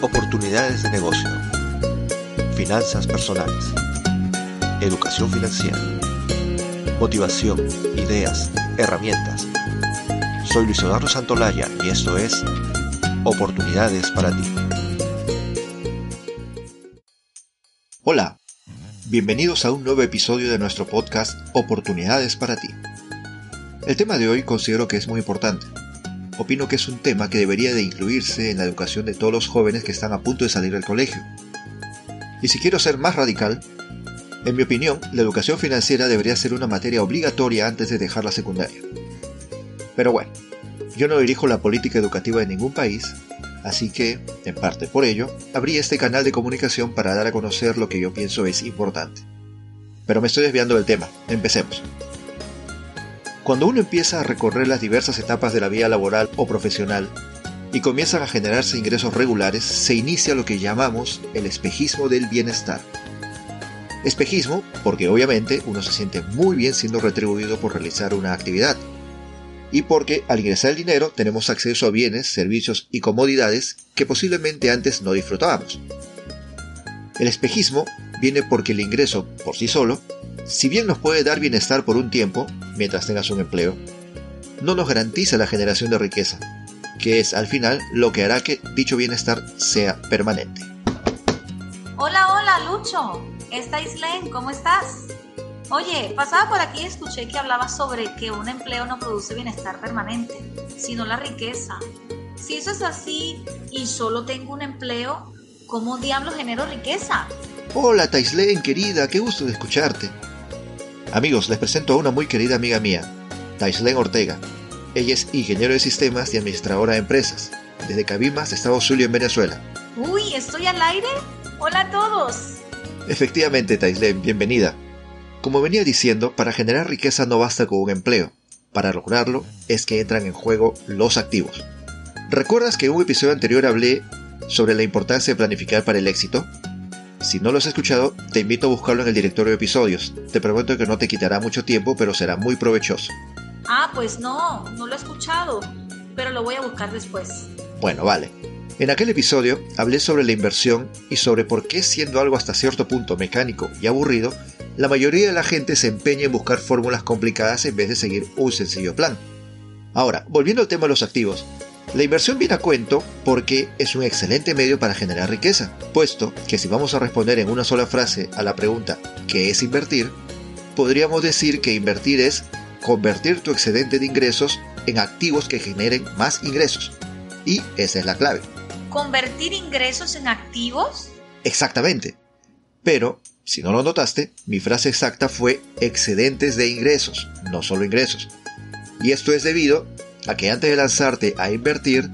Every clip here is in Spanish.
Oportunidades de negocio. Finanzas personales. Educación financiera. Motivación, ideas, herramientas. Soy Luis Eduardo Santolaya y esto es Oportunidades para ti. Hola, bienvenidos a un nuevo episodio de nuestro podcast Oportunidades para ti. El tema de hoy considero que es muy importante opino que es un tema que debería de incluirse en la educación de todos los jóvenes que están a punto de salir del colegio. Y si quiero ser más radical, en mi opinión, la educación financiera debería ser una materia obligatoria antes de dejar la secundaria. Pero bueno, yo no dirijo la política educativa de ningún país, así que, en parte por ello, abrí este canal de comunicación para dar a conocer lo que yo pienso es importante. Pero me estoy desviando del tema, empecemos. Cuando uno empieza a recorrer las diversas etapas de la vida laboral o profesional y comienzan a generarse ingresos regulares, se inicia lo que llamamos el espejismo del bienestar. Espejismo porque obviamente uno se siente muy bien siendo retribuido por realizar una actividad. Y porque al ingresar el dinero tenemos acceso a bienes, servicios y comodidades que posiblemente antes no disfrutábamos. El espejismo viene porque el ingreso, por sí solo, si bien nos puede dar bienestar por un tiempo, mientras tengas un empleo, no nos garantiza la generación de riqueza, que es al final lo que hará que dicho bienestar sea permanente. Hola, hola, Lucho. Esta Islen, ¿cómo estás? Oye, pasaba por aquí y escuché que hablabas sobre que un empleo no produce bienestar permanente, sino la riqueza. Si eso es así y solo tengo un empleo, ¿cómo diablos genero riqueza? Hola, Taislen, querida, qué gusto de escucharte. Amigos, les presento a una muy querida amiga mía, Taislen Ortega. Ella es ingeniero de sistemas y administradora de empresas, desde Cabimas, Estado Zulia, en Venezuela. Uy, ¿estoy al aire? Hola a todos. Efectivamente, Taislen, bienvenida. Como venía diciendo, para generar riqueza no basta con un empleo. Para lograrlo es que entran en juego los activos. ¿Recuerdas que en un episodio anterior hablé sobre la importancia de planificar para el éxito? Si no lo has escuchado, te invito a buscarlo en el directorio de episodios. Te prometo que no te quitará mucho tiempo, pero será muy provechoso. Ah, pues no, no lo he escuchado, pero lo voy a buscar después. Bueno, vale. En aquel episodio hablé sobre la inversión y sobre por qué siendo algo hasta cierto punto mecánico y aburrido, la mayoría de la gente se empeña en buscar fórmulas complicadas en vez de seguir un sencillo plan. Ahora, volviendo al tema de los activos, la inversión viene a cuento porque es un excelente medio para generar riqueza, puesto que si vamos a responder en una sola frase a la pregunta ¿qué es invertir? Podríamos decir que invertir es convertir tu excedente de ingresos en activos que generen más ingresos. Y esa es la clave. ¿Convertir ingresos en activos? Exactamente. Pero, si no lo notaste, mi frase exacta fue excedentes de ingresos, no solo ingresos. Y esto es debido a que antes de lanzarte a invertir,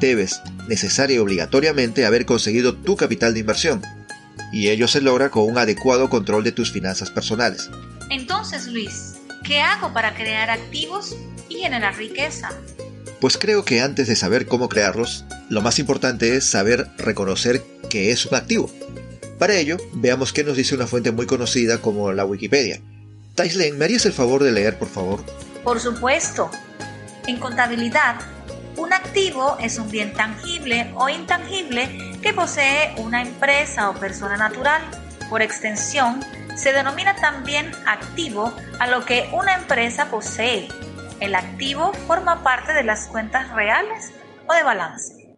debes necesaria y obligatoriamente haber conseguido tu capital de inversión. Y ello se logra con un adecuado control de tus finanzas personales. Entonces, Luis, ¿qué hago para crear activos y generar riqueza? Pues creo que antes de saber cómo crearlos, lo más importante es saber reconocer que es un activo. Para ello, veamos qué nos dice una fuente muy conocida como la Wikipedia. Taislen, ¿me harías el favor de leer, por favor? Por supuesto. En contabilidad, un activo es un bien tangible o intangible que posee una empresa o persona natural. Por extensión, se denomina también activo a lo que una empresa posee. El activo forma parte de las cuentas reales o de balance.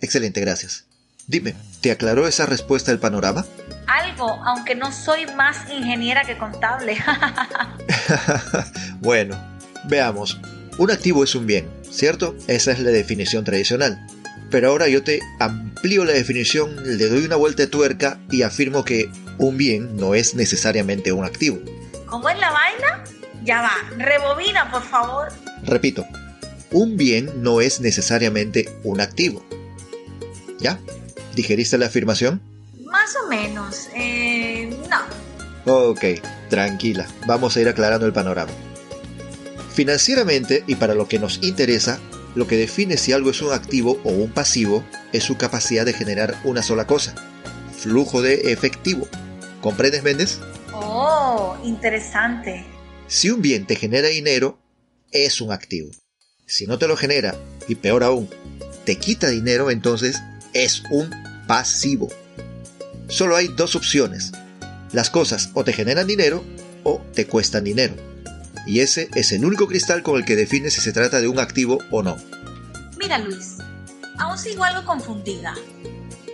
Excelente, gracias. Dime, ¿te aclaró esa respuesta el panorama? Algo, aunque no soy más ingeniera que contable. bueno, veamos. Un activo es un bien, ¿cierto? Esa es la definición tradicional. Pero ahora yo te amplío la definición, le doy una vuelta de tuerca y afirmo que un bien no es necesariamente un activo. ¿Cómo es la vaina? Ya va, rebobina, por favor. Repito, un bien no es necesariamente un activo. ¿Ya? ¿Digeriste la afirmación? Más o menos. Eh, no. Ok, tranquila. Vamos a ir aclarando el panorama. Financieramente, y para lo que nos interesa, lo que define si algo es un activo o un pasivo es su capacidad de generar una sola cosa, flujo de efectivo. ¿Comprendes, Méndez? Oh, interesante. Si un bien te genera dinero, es un activo. Si no te lo genera, y peor aún, te quita dinero, entonces es un pasivo. Solo hay dos opciones. Las cosas o te generan dinero o te cuestan dinero. Y ese es el único cristal con el que defines si se trata de un activo o no. Mira Luis, aún sigo algo confundida.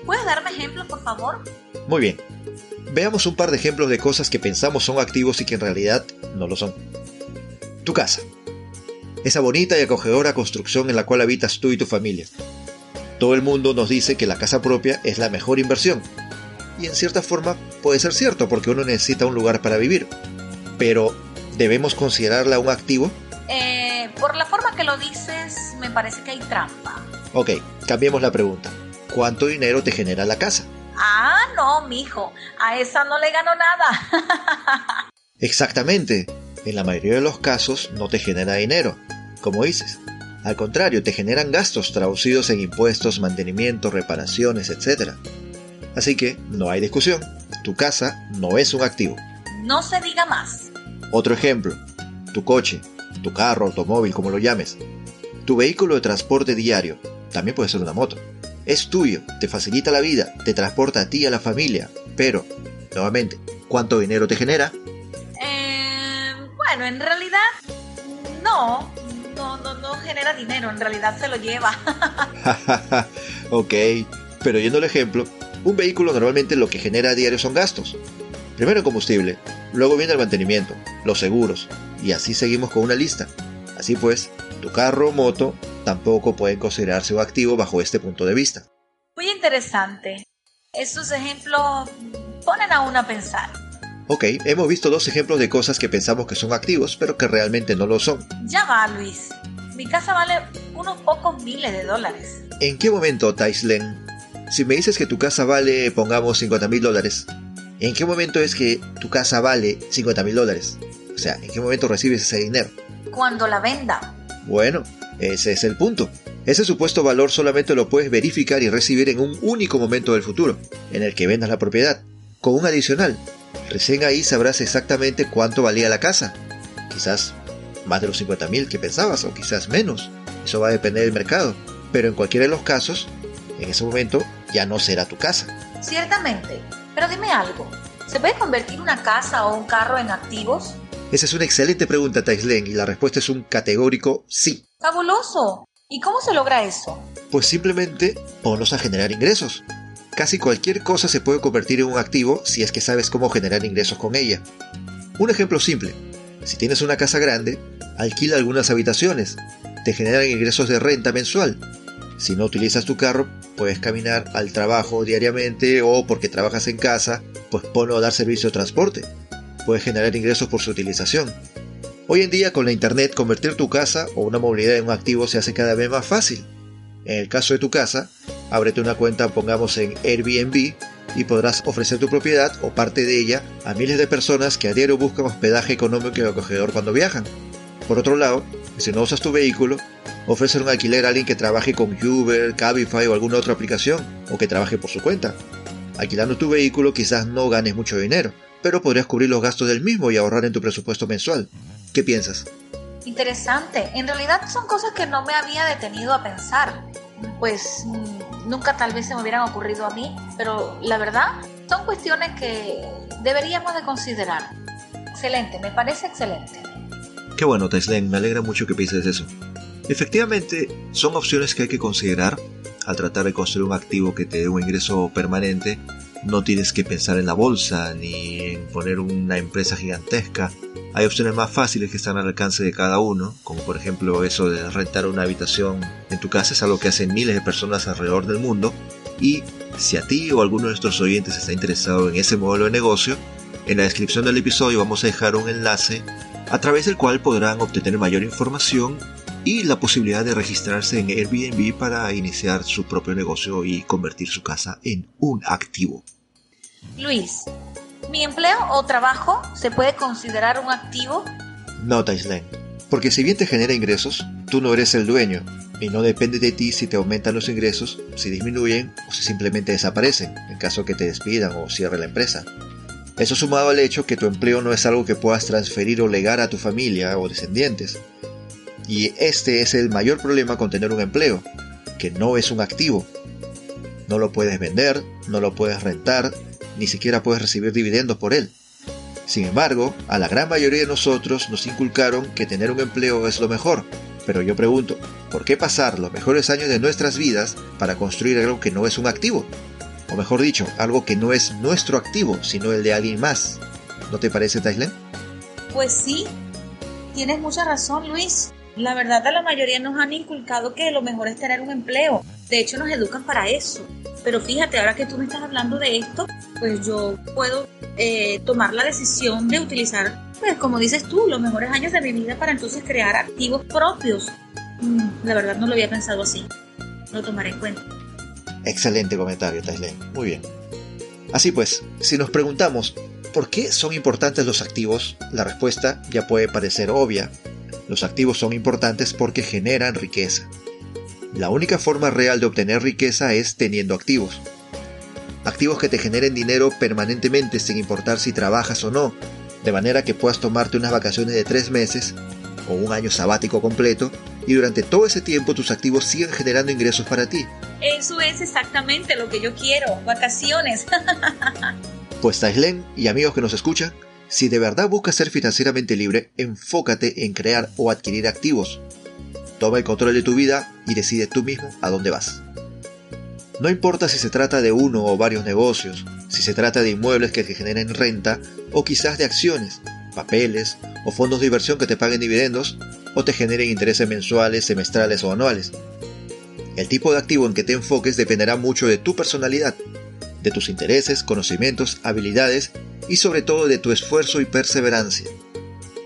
¿Puedes darme ejemplos, por favor? Muy bien. Veamos un par de ejemplos de cosas que pensamos son activos y que en realidad no lo son. Tu casa. Esa bonita y acogedora construcción en la cual habitas tú y tu familia. Todo el mundo nos dice que la casa propia es la mejor inversión. Y en cierta forma puede ser cierto porque uno necesita un lugar para vivir. Pero, ¿debemos considerarla un activo? Eh, por la forma que lo dices, me parece que hay trampa. Ok, cambiemos la pregunta. ¿Cuánto dinero te genera la casa? Ah, no, mijo, a esa no le gano nada. Exactamente. En la mayoría de los casos no te genera dinero, como dices. Al contrario, te generan gastos traducidos en impuestos, mantenimiento, reparaciones, etc. Así que no hay discusión. Tu casa no es un activo. No se diga más. Otro ejemplo. Tu coche, tu carro, automóvil, como lo llames. Tu vehículo de transporte diario. También puede ser una moto es tuyo, te facilita la vida, te transporta a ti y a la familia, pero, nuevamente, ¿cuánto dinero te genera? Eh, bueno, en realidad, no, no, no, no genera dinero, en realidad se lo lleva. ok, pero yendo al ejemplo, un vehículo normalmente lo que genera a diario son gastos. Primero combustible, luego viene el mantenimiento, los seguros, y así seguimos con una lista. Así pues, tu carro o moto tampoco pueden considerarse un activo bajo este punto de vista. Muy interesante. Esos ejemplos ponen a uno a pensar. Ok, hemos visto dos ejemplos de cosas que pensamos que son activos, pero que realmente no lo son. Ya va, Luis. Mi casa vale unos pocos miles de dólares. ¿En qué momento, Taislen? Si me dices que tu casa vale, pongamos, 50 mil dólares, ¿en qué momento es que tu casa vale 50 mil dólares? O sea, ¿en qué momento recibes ese dinero? Cuando la venda. Bueno, ese es el punto. Ese supuesto valor solamente lo puedes verificar y recibir en un único momento del futuro, en el que vendas la propiedad. Con un adicional, recién ahí sabrás exactamente cuánto valía la casa. Quizás más de los 50 mil que pensabas, o quizás menos. Eso va a depender del mercado. Pero en cualquiera de los casos, en ese momento ya no será tu casa. Ciertamente. Pero dime algo. ¿Se puede convertir una casa o un carro en activos? Esa es una excelente pregunta, Taislen, y la respuesta es un categórico sí. Fabuloso. ¿Y cómo se logra eso? Pues simplemente ponlos a generar ingresos. Casi cualquier cosa se puede convertir en un activo si es que sabes cómo generar ingresos con ella. Un ejemplo simple. Si tienes una casa grande, alquila algunas habitaciones. Te generan ingresos de renta mensual. Si no utilizas tu carro, puedes caminar al trabajo diariamente o porque trabajas en casa, pues ponlo a dar servicio de transporte puedes generar ingresos por su utilización. Hoy en día con la internet convertir tu casa o una movilidad en un activo se hace cada vez más fácil. En el caso de tu casa, ábrete una cuenta pongamos en Airbnb y podrás ofrecer tu propiedad o parte de ella a miles de personas que a diario buscan hospedaje económico y acogedor cuando viajan. Por otro lado, si no usas tu vehículo, ofrecer un alquiler a alguien que trabaje con Uber, Cabify o alguna otra aplicación o que trabaje por su cuenta. Alquilando tu vehículo quizás no ganes mucho dinero, pero podrías cubrir los gastos del mismo y ahorrar en tu presupuesto mensual. ¿Qué piensas? Interesante. En realidad son cosas que no me había detenido a pensar. Pues mm, nunca tal vez se me hubieran ocurrido a mí, pero la verdad son cuestiones que deberíamos de considerar. Excelente, me parece excelente. Qué bueno, Teslen, me alegra mucho que pienses eso. Efectivamente, son opciones que hay que considerar al tratar de construir un activo que te dé un ingreso permanente no tienes que pensar en la bolsa ni en poner una empresa gigantesca. Hay opciones más fáciles que están al alcance de cada uno, como por ejemplo eso de rentar una habitación en tu casa, es algo que hacen miles de personas alrededor del mundo. Y si a ti o alguno de nuestros oyentes está interesado en ese modelo de negocio, en la descripción del episodio vamos a dejar un enlace a través del cual podrán obtener mayor información y la posibilidad de registrarse en Airbnb para iniciar su propio negocio y convertir su casa en un activo. Luis, ¿mi empleo o trabajo se puede considerar un activo? No, Taislen, porque si bien te genera ingresos, tú no eres el dueño y no depende de ti si te aumentan los ingresos, si disminuyen o si simplemente desaparecen en caso que te despidan o cierre la empresa. Eso sumado al hecho que tu empleo no es algo que puedas transferir o legar a tu familia o descendientes. Y este es el mayor problema con tener un empleo, que no es un activo. No lo puedes vender, no lo puedes rentar, ni siquiera puedes recibir dividendos por él. Sin embargo, a la gran mayoría de nosotros nos inculcaron que tener un empleo es lo mejor. Pero yo pregunto, ¿por qué pasar los mejores años de nuestras vidas para construir algo que no es un activo? O mejor dicho, algo que no es nuestro activo, sino el de alguien más. ¿No te parece, Tailen? Pues sí, tienes mucha razón, Luis. La verdad, a la mayoría nos han inculcado que lo mejor es tener un empleo. De hecho, nos educan para eso. Pero fíjate, ahora que tú me estás hablando de esto, pues yo puedo eh, tomar la decisión de utilizar, pues como dices tú, los mejores años de mi vida para entonces crear activos propios. Mm, la verdad no lo había pensado así. Lo tomaré en cuenta. Excelente comentario, Tailen. Muy bien. Así pues, si nos preguntamos por qué son importantes los activos, la respuesta ya puede parecer obvia. Los activos son importantes porque generan riqueza. La única forma real de obtener riqueza es teniendo activos. Activos que te generen dinero permanentemente sin importar si trabajas o no, de manera que puedas tomarte unas vacaciones de tres meses o un año sabático completo y durante todo ese tiempo tus activos sigan generando ingresos para ti. Eso es exactamente lo que yo quiero, vacaciones. pues Taislen y amigos que nos escuchan, si de verdad buscas ser financieramente libre, enfócate en crear o adquirir activos, Toma el control de tu vida y decide tú mismo a dónde vas. No importa si se trata de uno o varios negocios, si se trata de inmuebles que te generen renta o quizás de acciones, papeles o fondos de inversión que te paguen dividendos o te generen intereses mensuales, semestrales o anuales. El tipo de activo en que te enfoques dependerá mucho de tu personalidad, de tus intereses, conocimientos, habilidades y sobre todo de tu esfuerzo y perseverancia.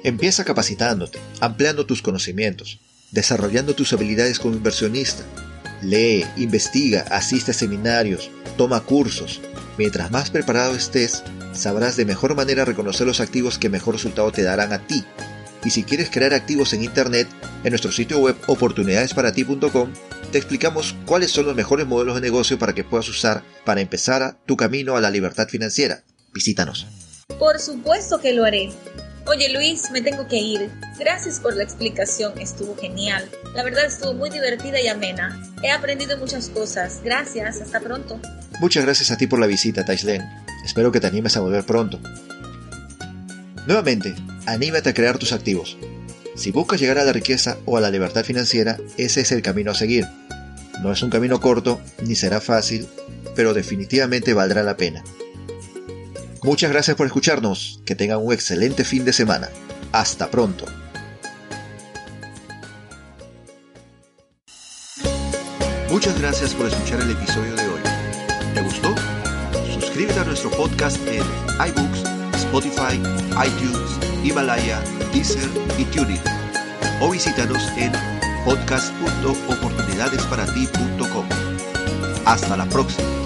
Empieza capacitándote, ampliando tus conocimientos, desarrollando tus habilidades como inversionista. Lee, investiga, asiste a seminarios, toma cursos. Mientras más preparado estés, sabrás de mejor manera reconocer los activos que mejor resultado te darán a ti. Y si quieres crear activos en Internet, en nuestro sitio web oportunidadesparati.com te explicamos cuáles son los mejores modelos de negocio para que puedas usar para empezar tu camino a la libertad financiera. Visítanos. Por supuesto que lo haré. Oye Luis, me tengo que ir. Gracias por la explicación, estuvo genial. La verdad estuvo muy divertida y amena. He aprendido muchas cosas. Gracias, hasta pronto. Muchas gracias a ti por la visita, Taislen. Espero que te animes a volver pronto. Nuevamente, anímate a crear tus activos. Si buscas llegar a la riqueza o a la libertad financiera, ese es el camino a seguir. No es un camino corto, ni será fácil, pero definitivamente valdrá la pena. Muchas gracias por escucharnos. Que tengan un excelente fin de semana. Hasta pronto. Muchas gracias por escuchar el episodio de hoy. ¿Te gustó? Suscríbete a nuestro podcast en iBooks, Spotify, iTunes, Himalaya, Deezer y TuneIn. O visítanos en podcast.oportunidadesparati.com. Hasta la próxima.